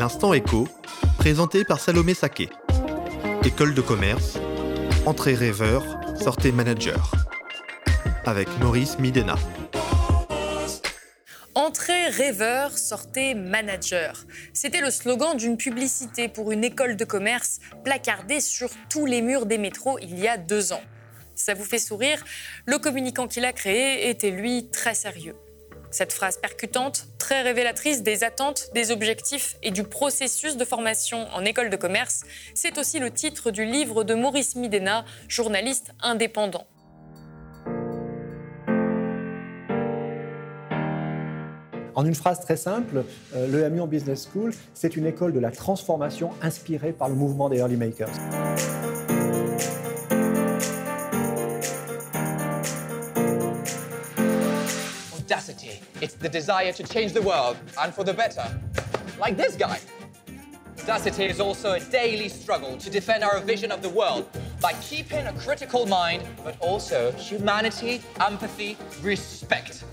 L'instant écho, présenté par Salomé Saké. École de commerce, entrée rêveur, sortez manager. Avec Maurice Midena. Entrée rêveur, sortez manager. C'était le slogan d'une publicité pour une école de commerce placardée sur tous les murs des métros il y a deux ans. Ça vous fait sourire? Le communicant qui l'a créé était lui très sérieux. Cette phrase percutante, très révélatrice des attentes, des objectifs et du processus de formation en école de commerce, c'est aussi le titre du livre de Maurice Midena, journaliste indépendant. En une phrase très simple, euh, le en Business School, c'est une école de la transformation inspirée par le mouvement des Early Makers. It's the desire to change the world, and for the better. Like this guy. Audacity is also a daily struggle to defend our vision of the world by keeping a critical mind, but also humanity, empathy, respect.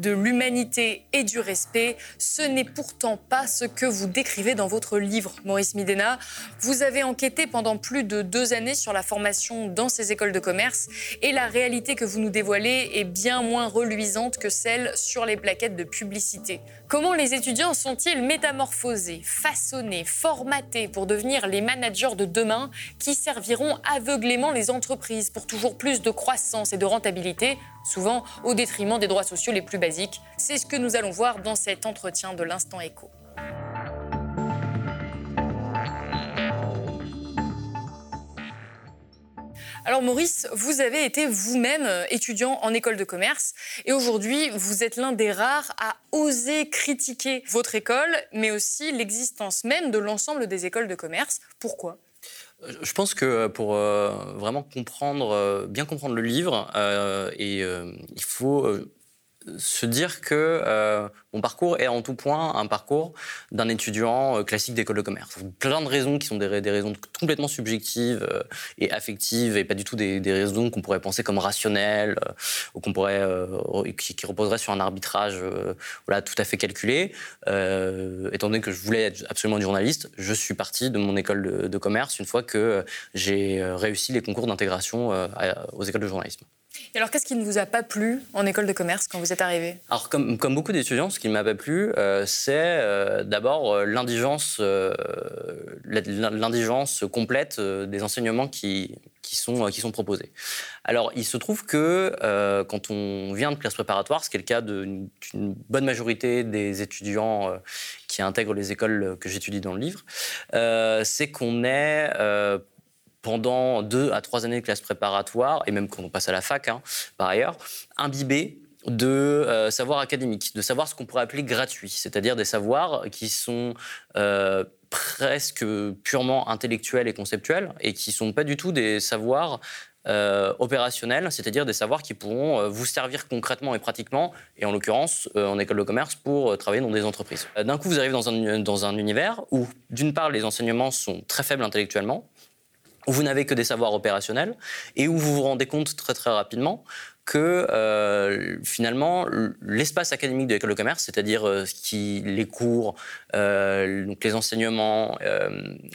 De l'humanité et du respect. Ce n'est pourtant pas ce que vous décrivez dans votre livre, Maurice Midena. Vous avez enquêté pendant plus de deux années sur la formation dans ces écoles de commerce et la réalité que vous nous dévoilez est bien moins reluisante que celle sur les plaquettes de publicité. Comment les étudiants sont-ils métamorphosés, façonnés, formatés pour devenir les managers de demain qui serviront aveuglément les entreprises pour toujours plus de croissance et de rentabilité souvent au détriment des droits sociaux les plus basiques? C'est ce que nous allons voir dans cet entretien de l'instant écho. Alors Maurice, vous avez été vous-même étudiant en école de commerce et aujourd'hui vous êtes l'un des rares à oser critiquer votre école, mais aussi l'existence même de l'ensemble des écoles de commerce. Pourquoi? Je pense que pour euh, vraiment comprendre, euh, bien comprendre le livre, euh, et il faut se dire que euh, mon parcours est en tout point un parcours d'un étudiant euh, classique d'école de commerce. Plein de raisons qui sont des, raisons complètement subjectives euh, et affectives et pas du tout des, raisons qu'on pourrait penser comme rationnelles ou qu'on pourrait qui, reposeraient sur un arbitrage tout à fait calculé. étant donné que je voulais être absolument journaliste, je suis parti de mon école de commerce une fois que j'ai réussi les concours d'intégration aux écoles de journalisme. Et alors, qu'est-ce qui ne vous a pas plu en école de commerce quand vous êtes arrivé Alors, comme, beaucoup d'étudiants, ce qui ne m'a pas plu, euh, c'est euh, d'abord euh, l'indigence, complète des enseignements qui sont proposés. Alors, il se trouve que quand on vient de classe préparatoire, ce qui est le cas d'une bonne majorité des étudiants qui intègrent les écoles que j'étudie dans le livre, c'est qu'on est pendant deux à trois années de classe préparatoire, et même quand on passe à la fac, hein, par ailleurs, imbibé de euh, savoir académique, de savoir ce qu'on pourrait appeler gratuit, c'est-à-dire des savoirs qui sont euh, presque purement intellectuels et conceptuels, et qui ne sont pas du tout des savoirs euh, opérationnels, c'est-à-dire des savoirs qui pourront vous servir concrètement et pratiquement, et en l'occurrence en école de commerce, pour travailler dans des entreprises. D'un coup, vous arrivez dans un univers où, d'une part, les enseignements sont très faibles intellectuellement, où vous n'avez que des savoirs opérationnels et où vous vous rendez compte très très rapidement que euh, finalement l'espace académique de l'école de commerce, c'est-à-dire euh, les cours, euh, donc les enseignements,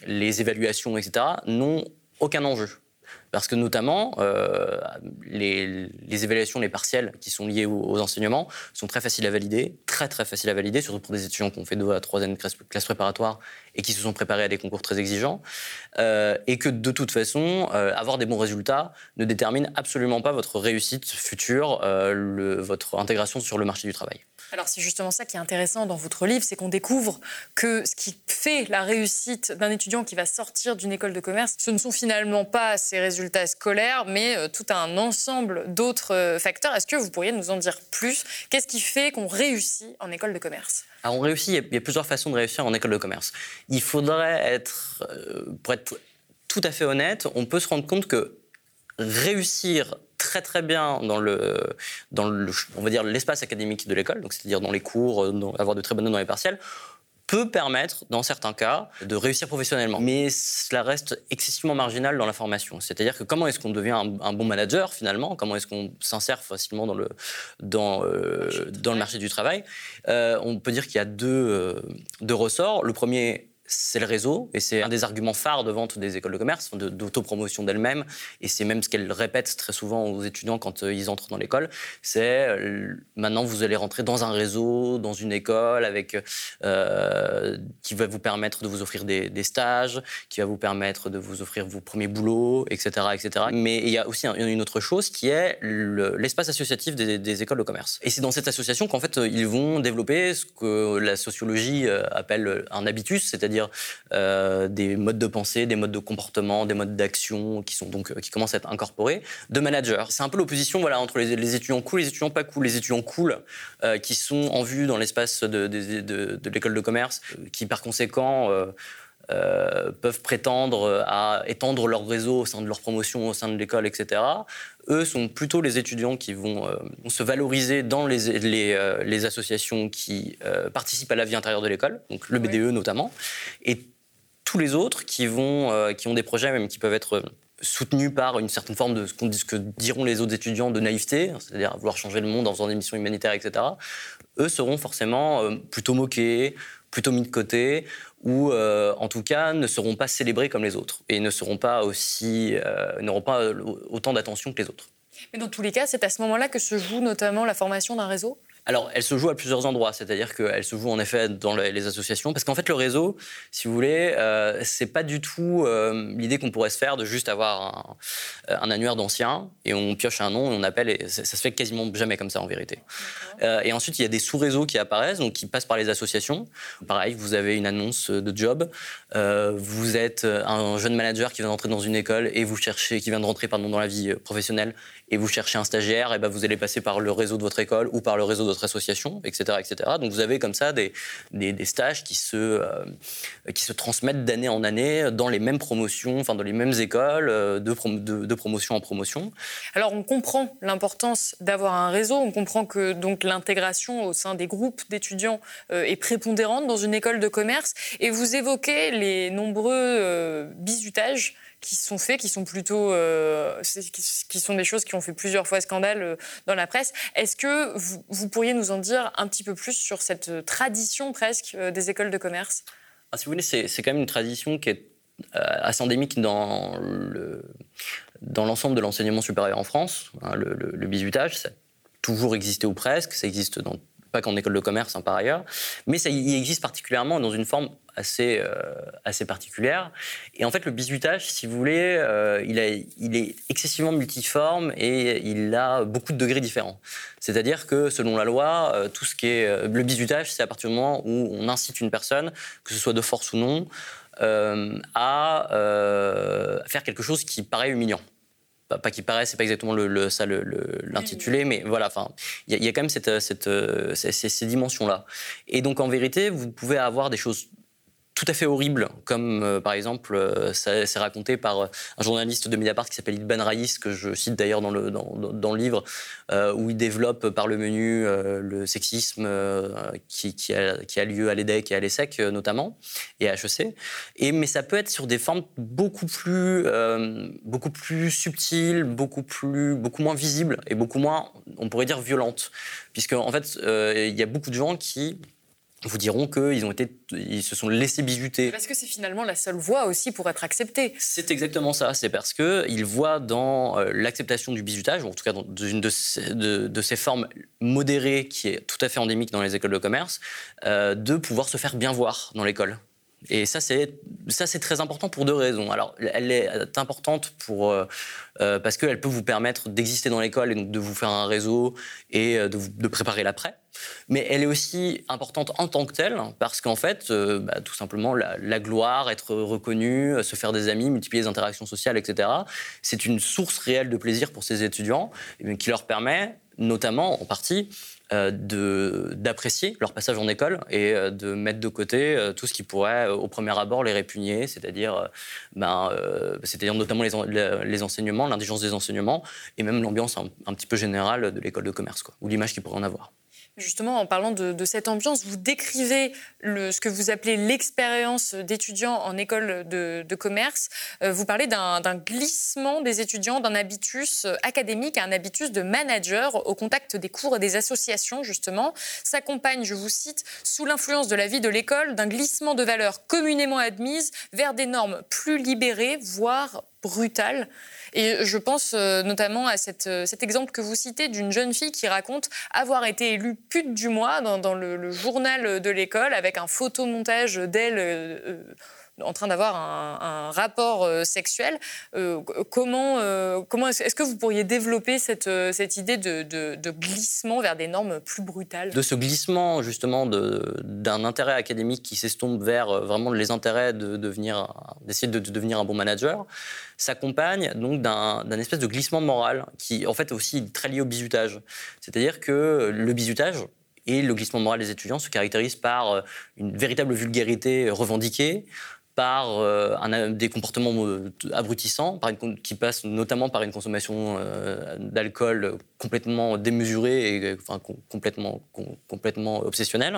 les évaluations, etc., n'ont aucun enjeu. Parce que notamment, euh, les, évaluations, les partiels qui sont liés aux, enseignements sont très faciles à valider, très très faciles à valider, surtout pour des étudiants qui ont fait deux à trois années de classe, préparatoires et qui se sont préparés à des concours très exigeants. Euh, et que de toute façon, euh, avoir des bons résultats ne détermine absolument pas votre réussite future, votre intégration sur le marché du travail. Alors c'est justement ça qui est intéressant dans votre livre, c'est qu'on découvre que ce qui fait la réussite d'un étudiant qui va sortir d'une école de commerce, ce ne sont finalement pas ses résultats scolaires, mais euh, tout un ensemble d'autres euh, facteurs. Est-ce que vous pourriez nous en dire plus? Qu'est-ce qui fait qu'on réussit en école de commerce? Alors on réussit, il y a plusieurs façons de réussir en école de commerce. Il faudrait être, euh, pour être tout à fait honnête, on peut se rendre compte que réussir très très bien dans le, dans le on va dire l'espace académique de l'école, donc c'est-à-dire dans les cours, avoir de très bonnes notes dans les partiels, peut permettre, dans certains cas, de réussir professionnellement. Mais cela reste excessivement marginal dans la formation. C'est-à-dire que comment est-ce qu'on devient un, bon manager finalement? Comment est-ce qu'on s'insère facilement dans le, dans, euh, dans le marché du travail? Euh, On peut dire qu'il y a deux, euh, deux ressorts. Le premier c'est le réseau, et c'est un des arguments phares de vente des écoles de commerce, d'autopromotion d'elles-mêmes, et c'est même ce qu'elles répètent très souvent aux étudiants quand euh, ils entrent dans l'école, c'est euh, maintenant vous allez rentrer dans un réseau, dans une école, avec, euh, qui va vous permettre de vous offrir des, stages, qui va vous permettre de vous offrir vos premiers boulots, etc. etc. Mais il y a aussi une autre chose qui est l'espace associatif des, des, écoles de commerce. Et c'est dans cette association qu'en fait ils vont développer ce que la sociologie appelle un habitus, c'est-à-dire euh, des modes de pensée, des modes de comportement, des modes d'action qui sont donc euh, qui commencent à être incorporés de managers. C'est un peu l'opposition voilà entre les, étudiants cool les étudiants pas cool. Les étudiants cool euh, qui sont en vue dans l'espace de, l'école de commerce, qui par conséquent peuvent prétendre à étendre leur réseau au sein de leur promotion, au sein de l'école, etc. Eux sont plutôt les étudiants qui vont se valoriser dans les, les, les associations qui participent à la vie intérieure de l'école, donc le BDE notamment, et tous les autres qui, vont, qui ont des projets même qui peuvent être soutenus par une certaine forme de ce, que diront les autres étudiants de naïveté, c'est-à-dire vouloir changer le monde en faisant des missions humanitaires, etc., eux seront forcément plutôt moqués, plutôt mis de côté, ou euh, en tout cas ne seront pas célébrés comme les autres et ne seront pas aussi, euh, n'auront pas autant d'attention que les autres. Mais dans tous les cas, c'est à ce moment-là que se joue notamment la formation d'un réseau? Alors, elle se joue à plusieurs endroits, c'est-à-dire qu'elle se joue en effet dans les associations, parce qu'en fait, le réseau, si vous voulez, euh, c'est pas du tout euh, l'idée qu'on pourrait se faire de juste avoir un, un annuaire d'anciens et on pioche un nom et on appelle, et ça, se fait quasiment jamais comme ça en vérité. Euh, et ensuite, il y a des sous-réseaux qui apparaissent, donc qui passent par les associations. Pareil, vous avez une annonce de job, euh, vous êtes un jeune manager qui vient d'entrer dans une école et vous cherchez, qui vient de rentrer pardon, dans la vie professionnelle et vous cherchez un stagiaire, et ben vous allez passer par le réseau de votre école ou par le réseau de votre association, etc., etc. Donc vous avez comme ça des, des, stages qui se, euh, qui se transmettent d'année en année dans les mêmes promotions, enfin dans les mêmes écoles, euh, de, de, promotion en promotion. Alors on comprend l'importance d'avoir un réseau, on comprend que donc l'intégration au sein des groupes d'étudiants euh, est prépondérante dans une école de commerce, et vous évoquez les nombreux bizutages qui sont faits, qui sont plutôt, euh, qui, sont des choses qui ont fait plusieurs fois scandale euh, dans la presse. Est-ce que vous, pourriez nous en dire un petit peu plus sur cette tradition presque euh, des écoles de commerce? Ah, Si vous voulez, c'est quand même une tradition qui est assez endémique dans le dans l'ensemble de l'enseignement supérieur en France. Hein, le, bizutage, ça a toujours existé ou presque, ça existe dans qu'en école de commerce hein, par ailleurs, mais ça y existe particulièrement dans une forme assez, euh, assez particulière. Et en fait, le bizutage, si vous voulez, euh, il, est excessivement multiforme et il a beaucoup de degrés différents. C'est-à-dire que selon la loi, euh, tout ce qui est le bizutage, c'est à partir du moment où on incite une personne, que ce soit de force ou non, à faire quelque chose qui paraît humiliant pas, qui paraît, c'est pas exactement le, ça l'intitulé, mais voilà, enfin, il y, a quand même cette, ces, ces dimensions-là. Et donc en vérité, vous pouvez avoir des choses tout à fait horrible, comme euh, par exemple, euh, c'est raconté par euh, un journaliste de Mediapart qui s'appelle Idban Raïs, que je cite d'ailleurs dans le, dans, le livre, où il développe par le menu le sexisme qui, qui, a, lieu à l'EDEC et à l'ESSEC notamment, et à HEC. Et, mais ça peut être sur des formes beaucoup plus, beaucoup plus subtiles, beaucoup, plus, beaucoup moins visibles et beaucoup moins, on pourrait dire, violentes. Puisque en fait, il y a beaucoup de gens qui vous diront qu'ils ont été, ils se sont laissés bisuter. Parce que c'est finalement la seule voie aussi pour être accepté. C'est exactement ça. C'est parce que ils voient dans euh, l'acceptation du bisutage, ou en tout cas dans une de ces, de, ces, formes modérées qui est tout à fait endémique dans les écoles de commerce, euh, de pouvoir se faire bien voir dans l'école. Et ça, c'est très important pour deux raisons. Alors, elle est importante pour euh, parce qu'elle peut vous permettre d'exister dans l'école et donc de vous faire un réseau et de, de préparer l'après mais elle est aussi importante en tant que telle, parce qu'en fait, euh, bah, tout simplement, la, gloire, être reconnu, euh, se faire des amis, multiplier les interactions sociales, etc., c'est une source réelle de plaisir pour ces étudiants, qui leur permet, notamment en partie, euh, d'apprécier leur passage en école et de mettre de côté tout ce qui pourrait, au premier abord, les répugner, c'est-à-dire ben, c'est-à-dire notamment les, enseignements, l'indigence des enseignements, et même l'ambiance un, petit peu générale de l'école de commerce, quoi, ou l'image qu'ils pourraient en avoir. Justement, en parlant de, cette ambiance, vous décrivez ce que vous appelez l'expérience d'étudiants en école de, commerce. Euh, vous parlez d'un glissement des étudiants d'un habitus académique à un habitus de manager au contact des cours et des associations, justement. S'accompagne, je vous cite, sous l'influence de la vie de l'école, d'un glissement de valeurs communément admises vers des normes plus libérées, voire brutales. Et je pense euh, notamment à euh, cet exemple que vous citez d'une jeune fille qui raconte avoir été élue pute du mois dans, le, journal de l'école avec un photomontage d'elle. Euh, en train d'avoir un, rapport sexuel. comment comment est-ce que vous pourriez développer cette, cette idée de, glissement vers des normes plus brutales? De ce glissement justement d'un intérêt académique qui s'estompe vers vraiment les intérêts de devenir d'essayer de, devenir un bon manager s'accompagne donc d'un espèce de glissement moral qui, en fait, est aussi très lié au bizutage. C'est-à-dire que le bizutage et le glissement moral des étudiants se caractérisent par euh, une véritable vulgarité revendiquée, par euh, un, des comportements euh, abrutissants, par une, qui passent notamment par une consommation d'alcool complètement démesurée et enfin, complètement, complètement obsessionnelle,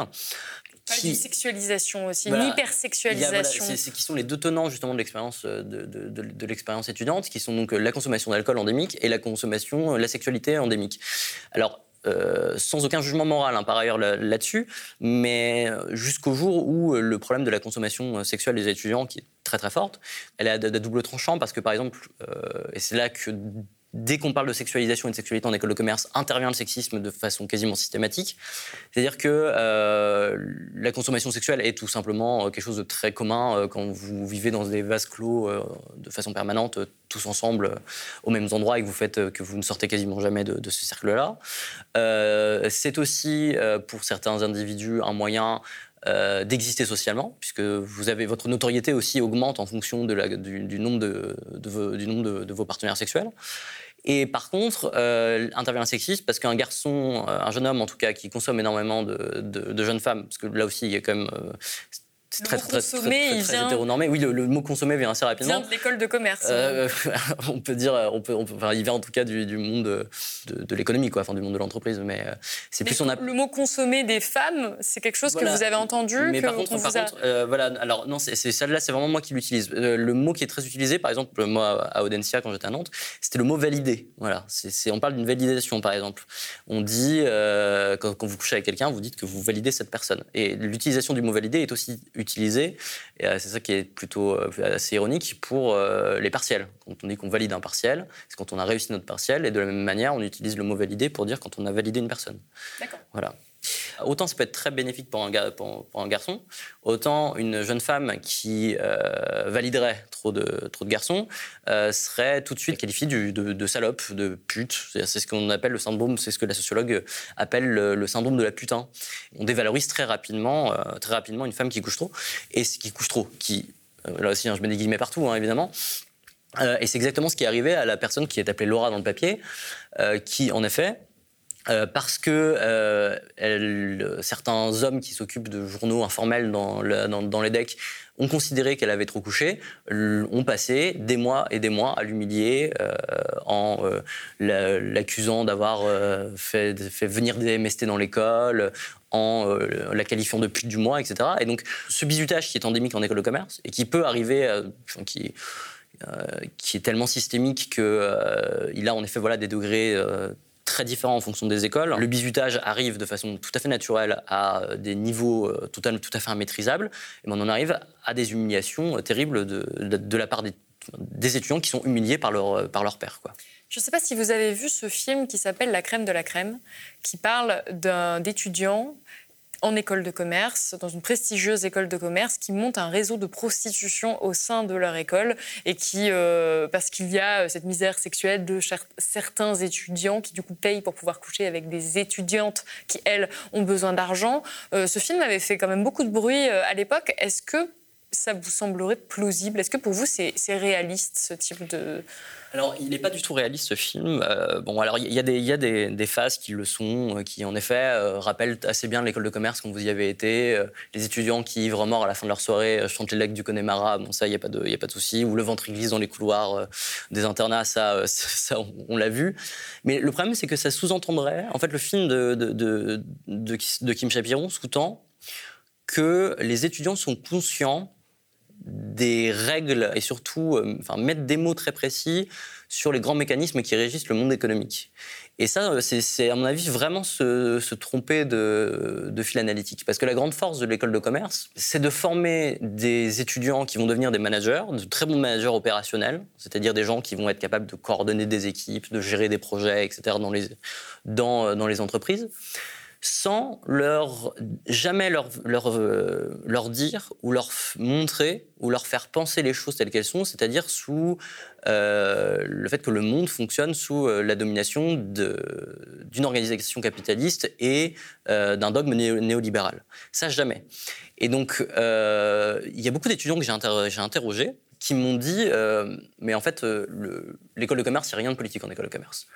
qui... Une sexualisation aussi, une hypersexualisation. c'est qui sont les deux tenants justement de l'expérience de, de, de, l'expérience étudiante, qui sont donc la consommation d'alcool endémique et la consommation, la sexualité endémique. Alors euh, sans aucun jugement moral hein, par ailleurs là-dessus, mais jusqu'au jour où le problème de la consommation sexuelle des étudiants, qui est très très forte, elle a de, double tranchant parce que par exemple, euh, et c'est là que dès qu'on parle de sexualisation et de sexualité en école de commerce, intervient le sexisme de façon quasiment systématique. C'est-à-dire que euh, la consommation sexuelle est tout simplement euh, quelque chose de très commun euh, quand vous vivez dans des vases clos de façon permanente, tous ensemble, aux mêmes endroits et que vous, ne sortez quasiment jamais de, ce cercle-là. C'est aussi, pour certains individus, un moyen d'exister socialement, puisque vous avez votre notoriété aussi augmente en fonction du nombre de, vos partenaires sexuels. Et par contre, euh, intervient un sexisme parce qu'un garçon, euh, un jeune homme en tout cas, qui consomme énormément de, jeunes femmes, parce que là aussi, il y a quand même euh, c'est très, très, très, très, très hétéronormé. Oui, le, mot consommer vient assez rapidement. Il vient de l'école de commerce. Euh, on peut dire, on peut, enfin, il vient en tout cas du, monde de, l'économie, quoi, enfin du monde de l'entreprise. Mais euh, c'est plus on a... Le mot consommer des femmes, c'est quelque chose que vous avez entendu. Mais par contre, par contre euh, voilà, alors non, c'est celle-là, c'est vraiment moi qui l'utilise. le mot qui est très utilisé, par exemple, moi à Audencia quand j'étais à Nantes, c'était le mot valider. Voilà, c'est, on parle d'une validation, par exemple. On dit quand, quand, vous couchez avec quelqu'un, vous dites que vous validez cette personne. Et l'utilisation du mot valider est aussi et euh, c'est ça qui est plutôt euh, assez ironique pour euh, les partiels. Quand on dit qu'on valide un partiel, c'est quand on a réussi notre partiel. Et de la même manière, on utilise le mot valider pour dire quand on a validé une personne. D'accord. Voilà. Autant ça peut être très bénéfique pour un, garçon, autant une jeune femme qui validerait trop de, garçons serait tout de suite qualifiée de, salope, de pute. C'est ce qu'on appelle le syndrome, c'est ce que la sociologue appelle le, syndrome de la putain. On dévalorise très rapidement, très rapidement une femme qui couche trop. Et qui couche trop, qui, euh, là aussi, hein, je mets des guillemets partout, hein, évidemment. Euh, et c'est exactement ce qui est arrivé à la personne qui est appelée Laura dans le papier, euh, qui, en effet, parce que certains hommes qui s'occupent de journaux informels dans, les decks ont considéré qu'elle avait trop couché, ont passé des mois et des mois à l'humilier en l'accusant d'avoir fait, venir des MST dans l'école, en euh, la qualifiant de pute du mois, etc. Et donc, ce bizutage qui est endémique en école de commerce et qui peut arriver, qui, euh, qui est tellement systémique qu'il euh, a en effet voilà, des degrés très différents en fonction des écoles. Le bizutage arrive de façon tout à fait naturelle à des niveaux à, tout à fait immaîtrisables, et on en arrive à des humiliations terribles de, de, la part des, des, étudiants qui sont humiliés par leur, par leur père. Quoi. Je ne sais pas si vous avez vu ce film qui s'appelle La crème de la crème, qui parle d'étudiants en école de commerce, dans une prestigieuse école de commerce, qui monte un réseau de prostitution au sein de leur école et qui, euh, parce qu'il y a cette misère sexuelle de certains étudiants qui du coup payent pour pouvoir coucher avec des étudiantes qui elles ont besoin d'argent. Euh, ce film avait fait quand même beaucoup de bruit euh, à l'époque. Est-ce que ça vous semblerait plausible? Est-ce que pour vous, c'est réaliste ce type de, alors, il n'est pas du tout réaliste ce film. Euh, bon, alors il y a, des, y a des, phases qui le sont, euh, qui en effet euh, rappellent assez bien l'école de commerce quand vous y avez été. les étudiants qui ivres morts à la fin de leur soirée chantent les legs du Connemara, bon ça il n'y a pas de, a pas de souci. Ou le ventre glisse dans les couloirs des internats, ça, on, l'a vu. Mais le problème c'est que ça sous-entendrait, en fait, le film de, de, de, de Kim Chapiron sous-tend que les étudiants sont conscients des règles et surtout euh, mettre des mots très précis sur les grands mécanismes qui régissent le monde économique. Et ça, euh, c'est à mon avis vraiment se, tromper de, fil analytique. Parce que la grande force de l'école de commerce, c'est de former des étudiants qui vont devenir des managers, de très bons managers opérationnels, c'est-à-dire des gens qui vont être capables de coordonner des équipes, de gérer des projets, etc. dans les, dans, dans les entreprises sans leur jamais leur, leur, euh, leur, dire ou leur montrer ou leur faire penser les choses telles qu'elles sont, c'est-à-dire sous euh, le fait que le monde fonctionne sous euh, la domination d'une organisation capitaliste et d'un dogme néolibéral. Ça, jamais. Et donc, il y a beaucoup d'étudiants que j'ai interrogés interrogé qui m'ont dit, mais en fait, l'école de commerce, il n'y a rien de politique en école de commerce.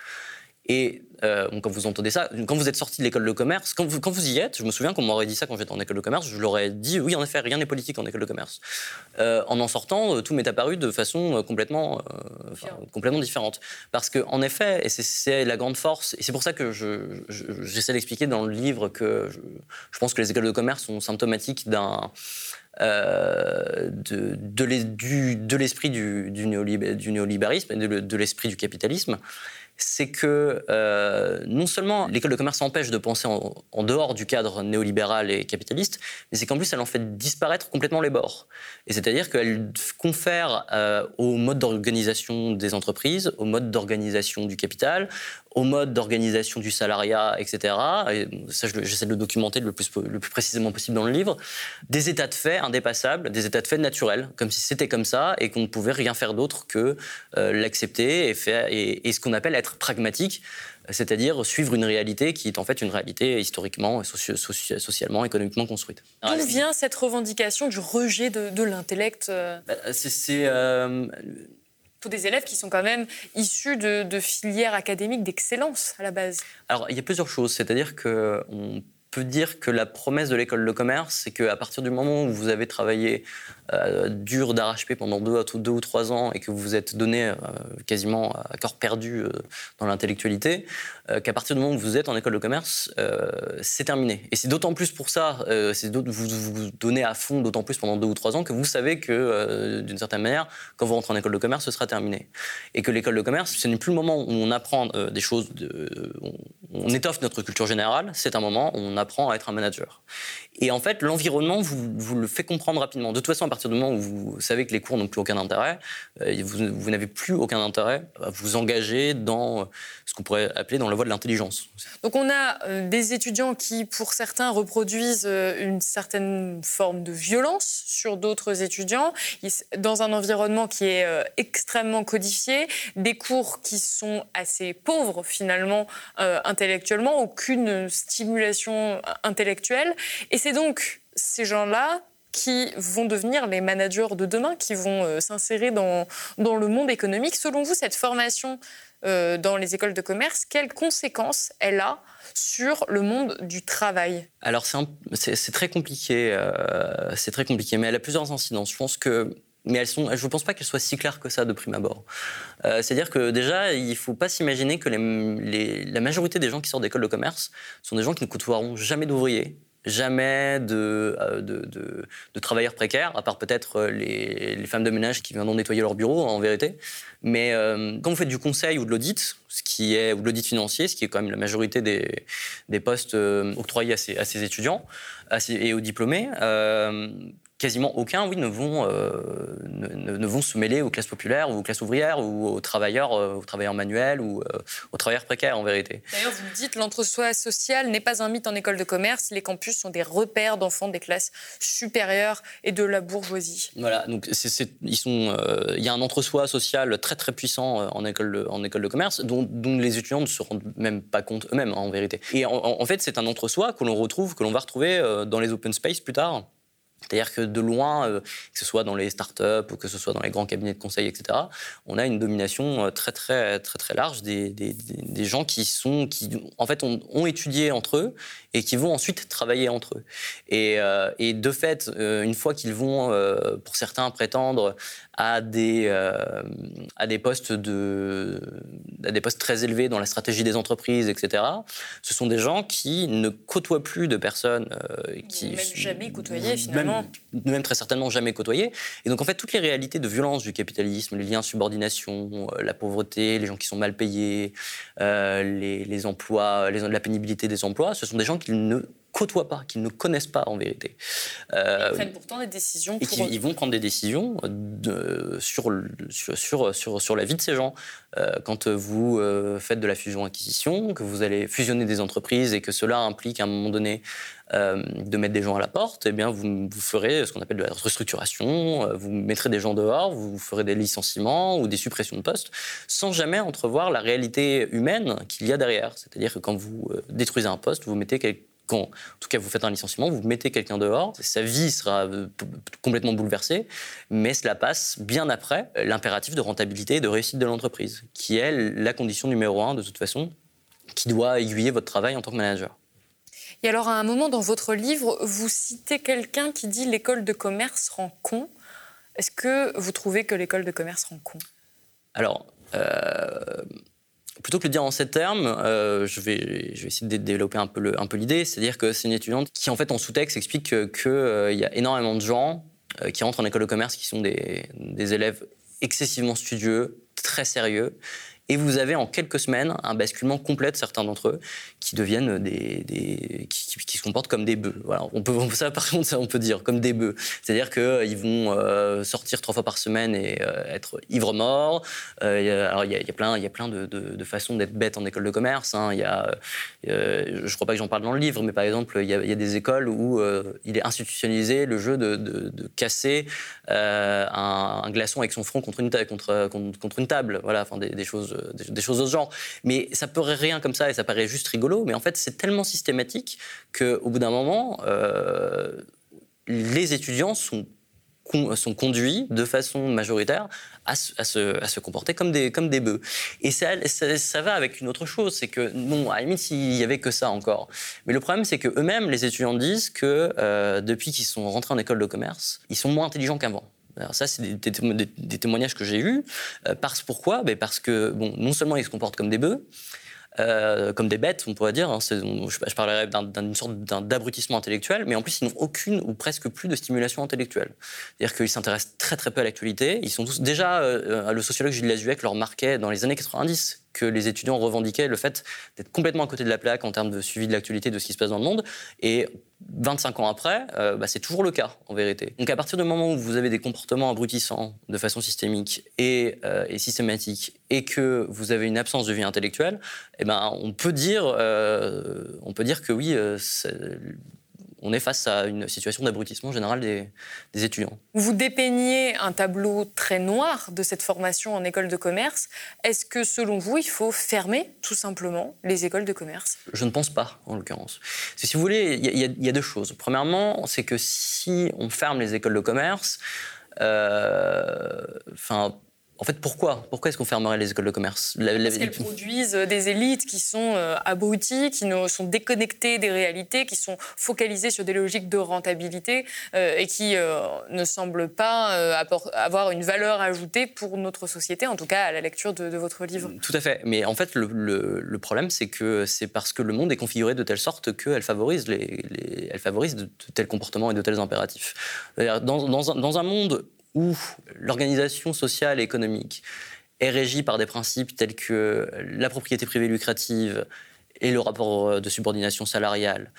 Et euh, quand vous entendez ça, quand vous êtes sorti de l'école de commerce, quand vous, quand vous, y êtes, je me souviens qu'on m'aurait dit ça quand j'étais en école de commerce, je leur ai dit oui, en effet, rien n'est politique en école de commerce. Euh, en en sortant, euh, tout m'est apparu de façon complètement, complètement différente. Parce qu'en effet, et c'est la grande force, et c'est pour ça que j'essaie d'expliquer dans le livre que je, pense que les écoles de commerce sont symptomatiques d'un. de, de l'esprit du, du, néolibérisme et de l'esprit du capitalisme c'est que euh, non seulement l'école de commerce empêche de penser en, dehors du cadre néolibéral et capitaliste, mais c'est qu'en plus elle en fait disparaître complètement les bords. Et c'est-à-dire qu'elle confère euh, au mode d'organisation des entreprises, au mode d'organisation du capital, au mode d'organisation du salariat, etc. Et ça, j'essaie de le documenter le plus, le plus précisément possible dans le livre. Des états de fait indépassables, des états de fait naturels, comme si c'était comme ça et qu'on ne pouvait rien faire d'autre que euh, l'accepter et, faire, et, ce qu'on appelle être pragmatique, c'est-à-dire suivre une réalité qui est en fait une réalité historiquement, socialement, économiquement construite. D'où vient cette revendication du rejet de, l'intellect euh? Bah, C'est tous des élèves qui sont quand même issus de, filières académiques d'excellence à la base. Alors, il y a plusieurs choses. C'est-à-dire qu'on peut dire que la promesse de l'école de commerce, c'est qu'à partir du moment où vous avez travaillé euh, dur d'arrache-pied pendant deux, deux, ou trois ans et que vous vous êtes donné euh, quasiment à corps perdu euh, dans l'intellectualité, qu'à partir du moment où vous êtes en école de commerce, c'est terminé. Et c'est d'autant plus pour ça, c'est vous vous donnez à fond d'autant plus pendant deux ou trois ans que vous savez que d'une certaine manière, quand vous rentrez en école de commerce, ce sera terminé. Et que l'école de commerce, ce n'est plus le moment où on apprend des choses, on, étoffe notre culture générale, c'est un moment où on apprend à être un manager. Et en fait, l'environnement vous, le fait comprendre rapidement. De toute façon, à partir du moment où vous savez que les cours n'ont plus aucun intérêt, euh, vous, n'avez plus aucun intérêt à vous engager dans ce qu'on pourrait appeler dans la voie de l'intelligence. Donc on a euh, des étudiants qui, pour certains, reproduisent euh, une certaine forme de violence sur d'autres étudiants, dans un environnement qui est extrêmement codifié, des cours qui sont assez pauvres finalement intellectuellement, aucune stimulation intellectuelle. Et c'est donc ces gens-là qui vont devenir les managers de demain, qui vont euh, s'insérer dans, dans le monde économique. Selon vous, cette formation euh, dans les écoles de commerce, quelles conséquences elle a sur le monde du travail? Alors c'est très compliqué, euh, c'est très compliqué, mais elle a plusieurs incidences. Je pense que mais elles je ne pense pas qu'elles soient si claires que ça de prime abord. C'est-à-dire que déjà, il ne faut pas s'imaginer que la majorité des gens qui sortent d'école de commerce sont des gens qui ne côtoieront jamais d'ouvriers, jamais euh, de, de, travailleurs précaires, à part peut-être euh, les, femmes de ménage qui viendront nettoyer leur bureau, en vérité. Mais euh, quand vous faites du conseil ou de l'audit, ce qui est ou de l'audit financier, ce qui est quand même la majorité des, postes octroyés à ces étudiants et aux diplômés, quasiment aucun, oui, ne vont, euh, ne, vont se mêler aux classes populaires ou aux classes ouvrières ou aux travailleurs, euh, aux travailleurs manuels ou euh, aux travailleurs précaires en vérité. D'ailleurs, vous le dites, l'entre-soi social n'est pas un mythe en école de commerce. Les campus sont des repères d'enfants des classes supérieures et de la bourgeoisie. Voilà, donc ils sont, il y a un entre-soi social très très puissant en école de, en école de commerce dont, les étudiants ne se rendent même pas compte eux-mêmes en vérité. Et en, en fait, c'est un entre-soi que l'on retrouve, que l'on va retrouver dans les open space plus tard C'est-à-dire que de loin, euh, que ce soit dans les startups ou que ce soit dans les grands cabinets de conseil, etc., on a une domination euh, très très très très large des, gens qui sont qui en fait ont, étudié entre eux et qui vont ensuite travailler entre eux. Et, euh, et de fait, une fois qu'ils vont, pour certains, prétendre à des à des postes de à des postes très élevés dans la stratégie des entreprises, etc., ce sont des gens qui ne côtoient plus de personnes qui même jamais côtoyé finalement même très certainement jamais côtoyé. Et donc en fait, toutes les réalités de violence du capitalisme, les liens de subordination, euh, la pauvreté, les gens qui sont mal payés, euh, les, emplois, les, la pénibilité des emplois, ce sont des gens qui ne côtoient pas, qu'ils ne connaissent pas en vérité. Euh, ils prennent pourtant des décisions. Pour... Et ils vont prendre des décisions de, sur, sur, sur, sur, la vie de ces gens. Euh, quand vous euh, faites de la fusion-acquisition, que vous allez fusionner des entreprises et que cela implique à un moment donné de mettre des gens à la porte, eh bien vous, vous ferez ce qu'on appelle de la restructuration, vous mettrez des gens dehors, vous ferez des licenciements ou des suppressions de postes, sans jamais entrevoir la réalité humaine qu'il y a derrière. C'est-à-dire que quand vous détruisez un poste, vous mettez en tout cas vous faites un licenciement, vous mettez quelqu'un dehors, sa vie sera euh, complètement bouleversée, mais cela passe bien après l'impératif de rentabilité et de réussite de l'entreprise, qui est la condition numéro un de toute façon, qui doit aiguiller votre travail en tant que manager. Et alors à un moment dans votre livre, vous citez quelqu'un qui dit l'école de commerce rend con. Est-ce que vous trouvez que l'école de commerce rend con? Alors, euh, plutôt que de le dire en ces termes, euh, je, vais, essayer de développer un peu, l'idée. C'est-à-dire que c'est une étudiante qui, en fait, en sous-texte, explique qu'il euh, y a énormément de gens euh, qui rentrent en école de commerce qui sont des élèves excessivement studieux, très sérieux, et vous avez en quelques semaines un basculement complet de certains d'entre eux qui deviennent des, qui, se comportent comme des bœufs. Voilà, on peut par contre ça on peut dire comme des bœufs. C'est-à-dire qu'ils euh, vont euh, sortir trois fois par semaine et euh, être ivres morts. Euh, alors il y, a plein y a plein de, façons d'être bêtes en école de commerce. Hein. Y a je crois pas que j'en parle dans le livre, mais par exemple il y a, des écoles où il est institutionnalisé le jeu de, casser un, glaçon avec son front contre une, contre, contre, une table. Voilà, enfin des choses des, choses de ce genre. Mais ça paraît rien comme ça et ça paraît juste rigolo, mais en fait, c'est tellement systématique qu'au bout d'un moment, euh, les étudiants sont conduits de façon majoritaire à se, comporter comme des, bœufs. Et ça, va avec une autre chose, c'est que, bon, à la limite, s'il y avait que ça encore. Mais le problème, c'est que eux-mêmes, les étudiants disent que euh, depuis qu'ils sont rentrés en école de commerce, ils sont moins intelligents qu'avant. Alors ça, c'est des, témoignages que j'ai eus. Euh, parce, pourquoi? Ben Parce que, bon, non seulement ils se comportent comme des bœufs, euh, comme des bêtes, on pourrait dire. Hein, je, parlerais d'une sorte d'abrutissement intellectuel, mais en plus, ils n'ont aucune ou presque plus de stimulation intellectuelle. C'est-à-dire qu'ils s'intéressent très très peu à l'actualité. Ils sont tous déjà, euh, le sociologue Gilles Lazuec leur marquait dans les années 90 que les étudiants revendiquaient le fait d'être complètement à côté de la plaque en termes de suivi de l'actualité de ce qui se passe dans le monde. Et 25 ans après, euh, bah, c'est toujours le cas, en vérité. Donc à partir du moment où vous avez des comportements abrutissants de façon systémique et, euh, systématique, et que vous avez une absence de vie intellectuelle, eh ben, on, peut dire, euh, on peut dire que oui, on est face à une situation d'abrutissement général des, étudiants. Vous dépeignez un tableau très noir de cette formation en école de commerce. Est-ce que, selon vous, il faut fermer tout simplement les écoles de commerce? Je ne pense pas, en l'occurrence. Si vous voulez, il y, a deux choses. Premièrement, c'est que si on ferme les écoles de commerce, euh, en fait, pourquoi Pourquoi est-ce qu'on fermerait les écoles de commerce? Parce qu'elles produisent des élites qui sont euh, abruties, qui sont déconnectées des réalités, qui sont focalisées sur des logiques de rentabilité euh, et qui euh, ne semblent pas avoir une valeur ajoutée pour notre société, en tout cas à la lecture de, votre livre. Tout à fait. Mais en fait, le, problème, c'est que c'est parce que le monde est configuré de telle sorte qu'elle favorise, les, elle favorise de, tels comportements et de tels impératifs. Dans, dans, un, dans un monde où l'organisation sociale et économique est régie par des principes tels que la propriété privée lucrative et le rapport de subordination salariale,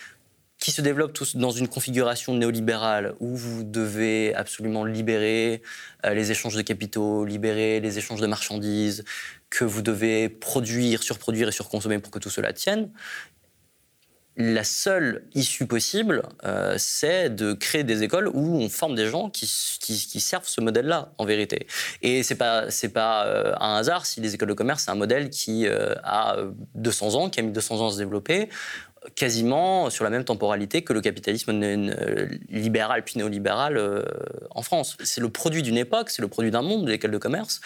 qui se développent tous dans une configuration néolibérale où vous devez absolument libérer euh, les échanges de capitaux, libérer les échanges de marchandises, que vous devez produire, surproduire et surconsommer pour que tout cela tienne, la seule issue possible, euh, c'est de créer des écoles où on forme des gens qui, servent ce modèle-là, en vérité. Et c'est pas pas euh, un hasard si les écoles de commerce c'est un modèle qui euh, a 200 ans, qui a mis 200 ans à se développer. quasiment sur la même temporalité que le capitalisme libéral puis néolibéral en France. C'est le produit d'une époque, c'est le produit d'un monde, l'école de commerce.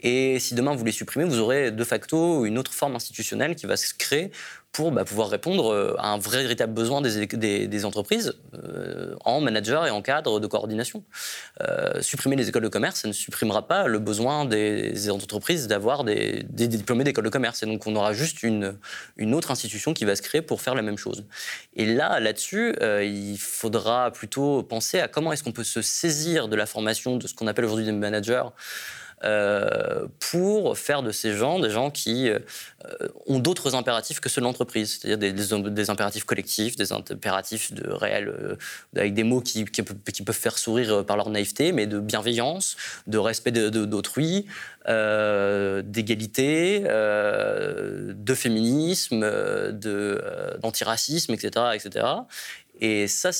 Et si demain vous les supprimez, vous aurez de facto une autre forme institutionnelle qui va se créer pour bah, pouvoir répondre euh, à un vrai, véritable besoin des, entreprises euh, en manager et en cadre de coordination. Euh, supprimer les écoles de commerce, ça ne supprimera pas le besoin des, entreprises d'avoir des, diplômés d'école de commerce. Et donc on aura juste une autre institution qui va se créer pour faire la même chose. Et là, là-dessus, il faudra plutôt penser à comment est-ce qu'on peut se saisir de la formation de ce qu'on appelle aujourd'hui des managers euh, pour faire de ces gens des gens qui euh, ont d'autres impératifs que ceux de l'entreprise, c'est-à-dire des, impératifs collectifs, des impératifs de réel, euh, avec des mots qui, qui, peuvent faire sourire par leur naïveté, mais de bienveillance, de respect d'autrui, d'égalité, de féminisme, d'antiracisme, etc., etc. Et ça,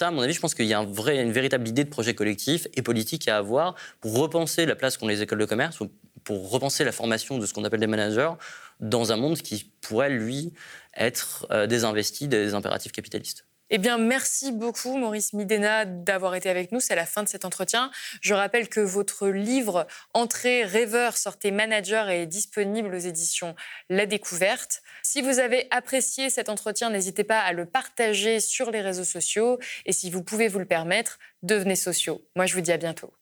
à mon avis, je pense qu'il y a une véritable idée de projet collectif et politique à avoir pour repenser la place qu'ont les écoles de commerce, pour repenser la formation de ce qu'on appelle des managers dans un monde qui pourrait, lui, être euh, désinvesti des impératifs capitalistes. Eh bien, merci beaucoup, Maurice Midena, d'avoir été avec nous. C'est la fin de cet entretien. Je rappelle que votre livre Entrée rêveur, sortez manager est disponible aux éditions La Découverte. Si vous avez apprécié cet entretien, n'hésitez pas à le partager sur les réseaux sociaux. Et si vous pouvez vous le permettre, devenez sociaux. Moi, je vous dis à bientôt.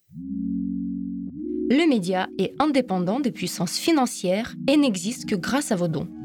Le média est indépendant des puissances financières et n'existe que grâce à vos dons.